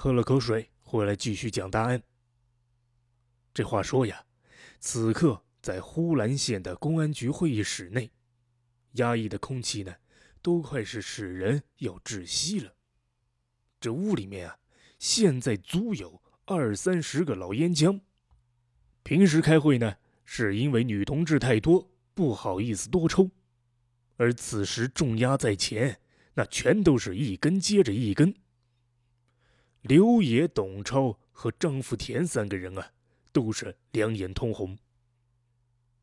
喝了口水，回来继续讲答案。这话说呀，此刻在呼兰县的公安局会议室内，压抑的空气呢，都快是使人要窒息了。这屋里面啊，现在足有二三十个老烟枪。平时开会呢，是因为女同志太多，不好意思多抽，而此时重压在前，那全都是一根接着一根。刘野、董超和张福田三个人啊。都是两眼通红。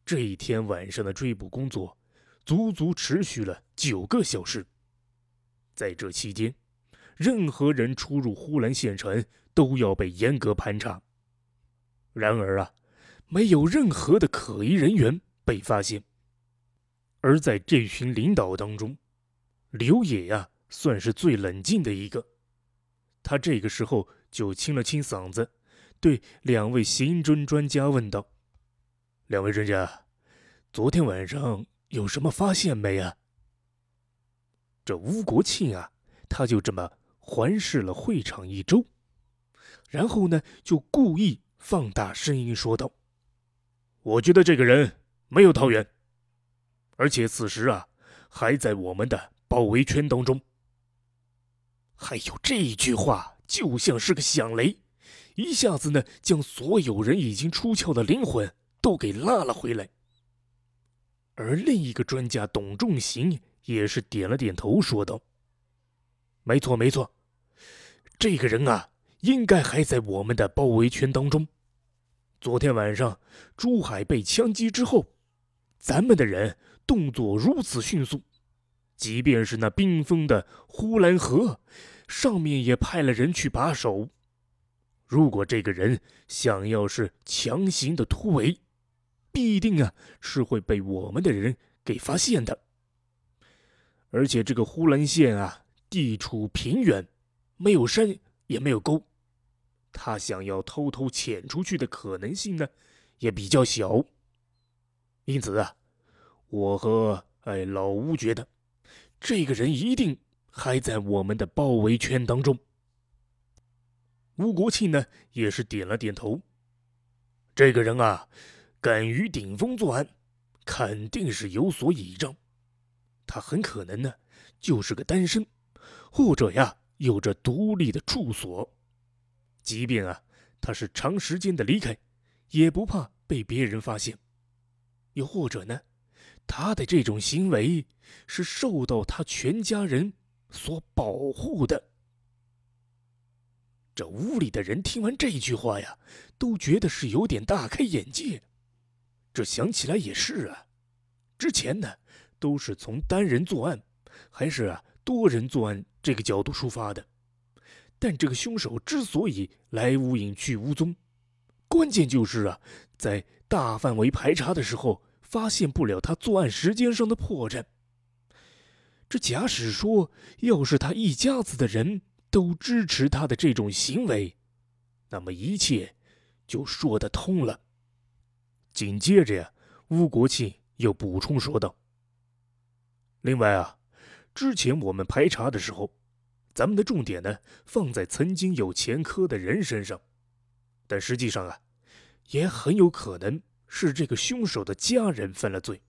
这一天晚上的追捕工作，足足持续了九个小时。在这期间，任何人出入呼兰县城都要被严格盘查。然而啊，没有任何的可疑人员被发现。而在这群领导当中，刘野呀，算是最冷静的一个。他这个时候就清了清嗓子。对两位刑侦专家问道：“两位专家，昨天晚上有什么发现没啊？”这吴国庆啊，他就这么环视了会场一周，然后呢，就故意放大声音说道：“我觉得这个人没有逃远，而且此时啊，还在我们的包围圈当中。”还有这句话，就像是个响雷。一下子呢，将所有人已经出窍的灵魂都给拉了回来。而另一个专家董仲行也是点了点头，说道：“没错，没错，这个人啊，应该还在我们的包围圈当中。昨天晚上珠海被枪击之后，咱们的人动作如此迅速，即便是那冰封的呼兰河，上面也派了人去把守。”如果这个人想要是强行的突围，必定啊是会被我们的人给发现的。而且这个呼兰县啊，地处平原，没有山也没有沟，他想要偷偷潜出去的可能性呢，也比较小。因此啊，我和哎老吴觉得，这个人一定还在我们的包围圈当中。吴国庆呢，也是点了点头。这个人啊，敢于顶风作案，肯定是有所倚仗。他很可能呢，就是个单身，或者呀，有着独立的住所。即便啊，他是长时间的离开，也不怕被别人发现。又或者呢，他的这种行为是受到他全家人所保护的。这屋里的人听完这句话呀，都觉得是有点大开眼界。这想起来也是啊，之前呢都是从单人作案，还是啊多人作案这个角度出发的。但这个凶手之所以来无影去无踪，关键就是啊，在大范围排查的时候，发现不了他作案时间上的破绽。这假使说，要是他一家子的人。都支持他的这种行为，那么一切就说得通了。紧接着呀，吴国庆又补充说道：“另外啊，之前我们排查的时候，咱们的重点呢放在曾经有前科的人身上，但实际上啊，也很有可能是这个凶手的家人犯了罪，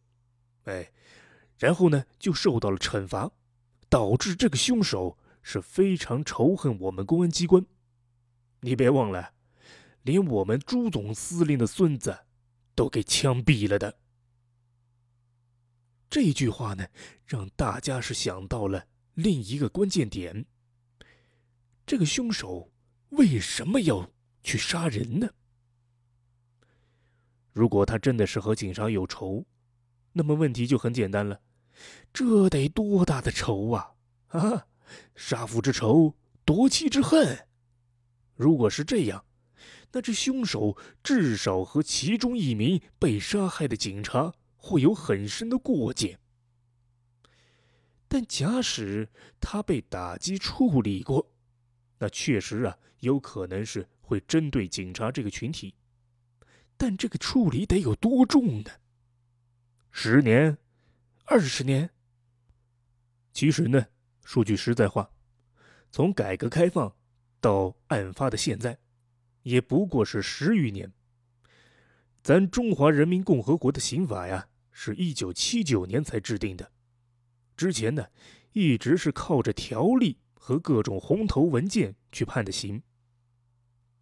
哎，然后呢就受到了惩罚，导致这个凶手。”是非常仇恨我们公安机关，你别忘了，连我们朱总司令的孙子都给枪毙了的。这句话呢，让大家是想到了另一个关键点：这个凶手为什么要去杀人呢？如果他真的是和警察有仇，那么问题就很简单了，这得多大的仇啊！啊！杀父之仇，夺妻之恨。如果是这样，那这凶手至少和其中一名被杀害的警察会有很深的过节。但假使他被打击处理过，那确实啊，有可能是会针对警察这个群体。但这个处理得有多重呢？十年，二十年？其实呢？说句实在话，从改革开放到案发的现在，也不过是十余年。咱中华人民共和国的刑法呀，是一九七九年才制定的，之前呢，一直是靠着条例和各种红头文件去判的刑。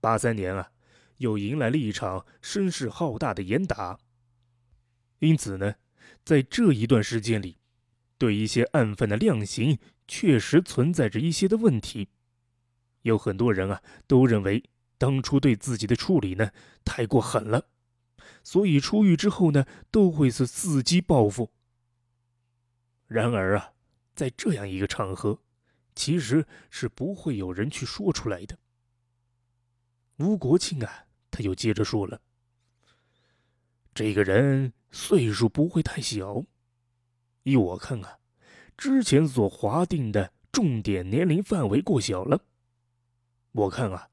八三年啊，又迎来了一场声势浩大的严打。因此呢，在这一段时间里，对一些案犯的量刑确实存在着一些的问题。有很多人啊，都认为当初对自己的处理呢太过狠了，所以出狱之后呢，都会是伺机报复。然而啊，在这样一个场合，其实是不会有人去说出来的。吴国庆啊，他又接着说了：“这个人岁数不会太小，依我看啊，之前所划定的重点年龄范围过小了。我看啊，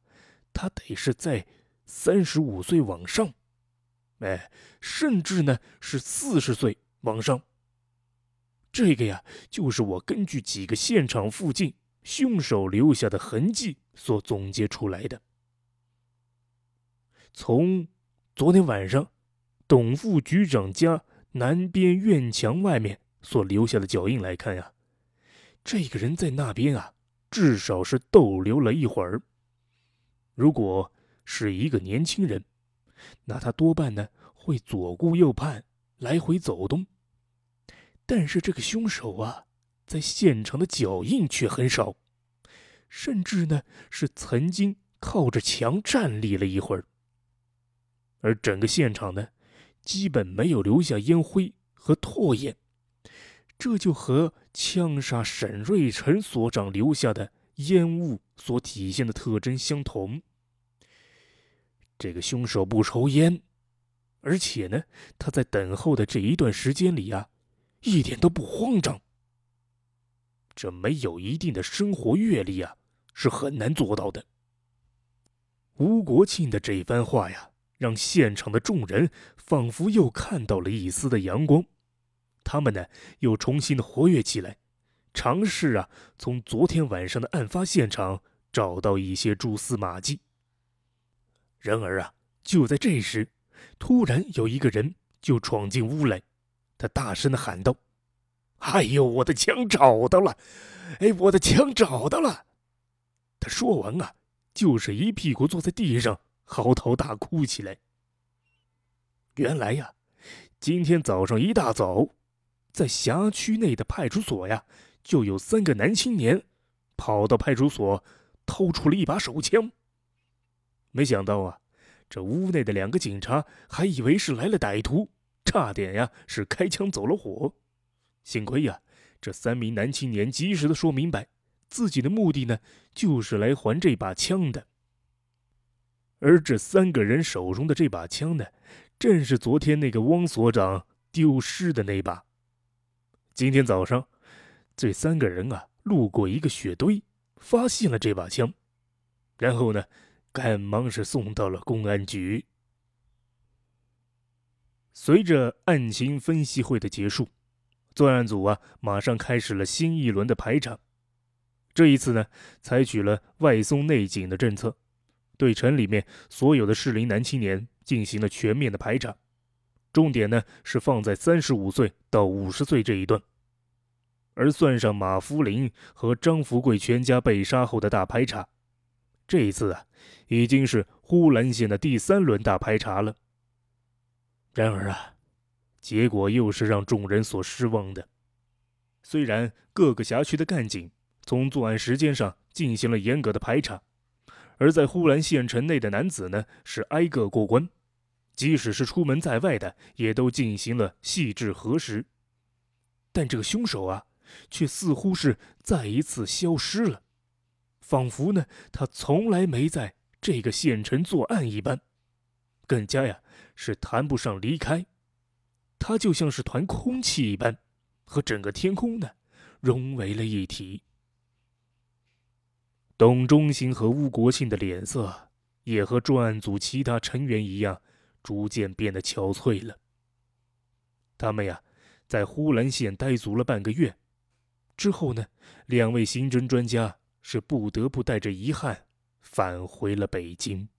他得是在三十五岁往上，哎，甚至呢是四十岁往上。这个呀，就是我根据几个现场附近凶手留下的痕迹所总结出来的。”从昨天晚上董副局长家南边院墙外面所留下的脚印来看呀，这个人在那边啊，至少是逗留了一会儿。如果是一个年轻人，那他多半呢会左顾右盼，来回走动。但是这个凶手啊，在现场的脚印却很少，甚至呢是曾经靠着墙站立了一会儿。而整个现场呢，基本没有留下烟灰和唾液，这就和枪杀沈瑞成所长留下的烟雾所体现的特征相同。这个凶手不抽烟，而且呢，他在等候的这一段时间里啊，一点都不慌张。这没有一定的生活阅历啊，是很难做到的。吴国庆的这番话呀。让现场的众人仿佛又看到了一丝的阳光，他们呢又重新的活跃起来，尝试啊从昨天晚上的案发现场找到一些蛛丝马迹。然而啊，就在这时，突然有一个人就闯进屋来，他大声的喊道：“哎呦，我的枪找到了！哎，我的枪找到了！”他说完啊，就是一屁股坐在地上。嚎啕大哭起来。原来呀，今天早上一大早，在辖区内的派出所呀，就有三个男青年跑到派出所，掏出了一把手枪。没想到啊，这屋内的两个警察还以为是来了歹徒，差点呀是开枪走了火。幸亏呀，这三名男青年及时的说明白，自己的目的呢，就是来还这把枪的。而这三个人手中的这把枪呢，正是昨天那个汪所长丢失的那把。今天早上，这三个人啊，路过一个雪堆，发现了这把枪，然后呢，赶忙是送到了公安局。随着案情分析会的结束，作案组啊，马上开始了新一轮的排查。这一次呢，采取了外松内紧的政策。对城里面所有的适龄男青年进行了全面的排查，重点呢是放在三十五岁到五十岁这一段，而算上马福林和张福贵全家被杀后的大排查，这一次啊已经是呼兰县的第三轮大排查了。然而啊，结果又是让众人所失望的。虽然各个辖区的干警从作案时间上进行了严格的排查。而在呼兰县城内的男子呢，是挨个过关，即使是出门在外的，也都进行了细致核实。但这个凶手啊，却似乎是再一次消失了，仿佛呢，他从来没在这个县城作案一般，更加呀，是谈不上离开，他就像是团空气一般，和整个天空呢，融为了一体。董忠兴和吴国庆的脸色也和专案组其他成员一样，逐渐变得憔悴了。他们呀，在呼兰县待足了半个月，之后呢，两位刑侦专家是不得不带着遗憾返回了北京。